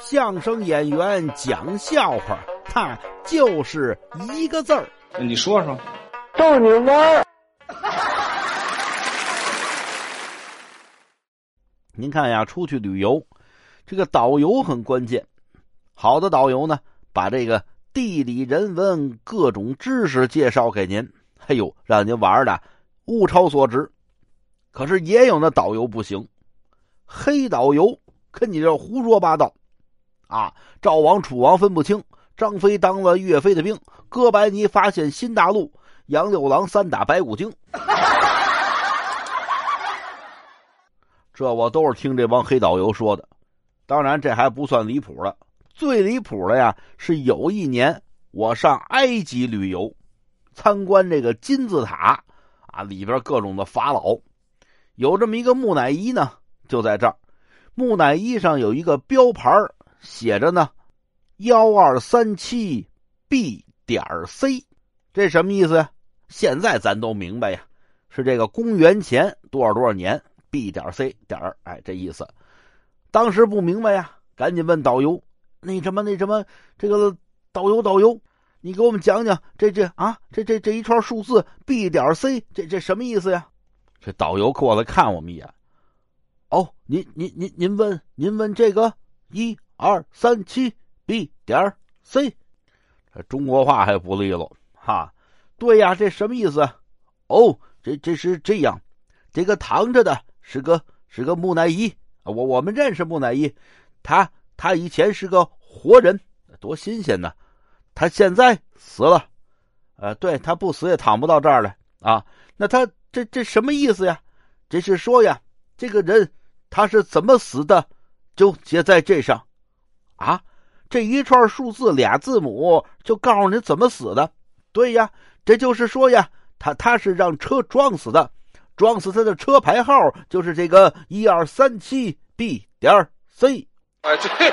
相声演员讲笑话，他就是一个字儿。你说说，逗你玩儿。您看呀，出去旅游，这个导游很关键。好的导游呢，把这个地理人文各种知识介绍给您，哎呦，让您玩的物超所值。可是也有那导游不行，黑导游跟你这胡说八道，啊，赵王楚王分不清，张飞当了岳飞的兵，哥白尼发现新大陆，杨六郎三打白骨精。这我都是听这帮黑导游说的，当然这还不算离谱的，最离谱的呀是有一年我上埃及旅游，参观这个金字塔，啊里边各种的法老，有这么一个木乃伊呢，就在这儿，木乃伊上有一个标牌写着呢，幺二三七 B 点 C，这什么意思呀？现在咱都明白呀，是这个公元前多少多少年。B 点 C 点儿，哎，这意思。当时不明白呀，赶紧问导游：“那什么，那什么，这个导游，导游，你给我们讲讲这这啊，这这这一串数字 B 点 C，这这什么意思呀？”这导游过来看我们一眼。哦，您您您您问您问这个一二三七 B 点 C，这中国话还不利落哈？对呀，这什么意思？哦，这这是这样，这个躺着的。是个是个木乃伊我我们认识木乃伊，他他以前是个活人，多新鲜呢！他现在死了，呃，对他不死也躺不到这儿来啊。那他这这什么意思呀？这是说呀，这个人他是怎么死的，就写在这上啊。这一串数字俩字母就告诉你怎么死的。对呀，这就是说呀，他他是让车撞死的。撞死他的车牌号就是这个一二三七 B 点 C。哎，对。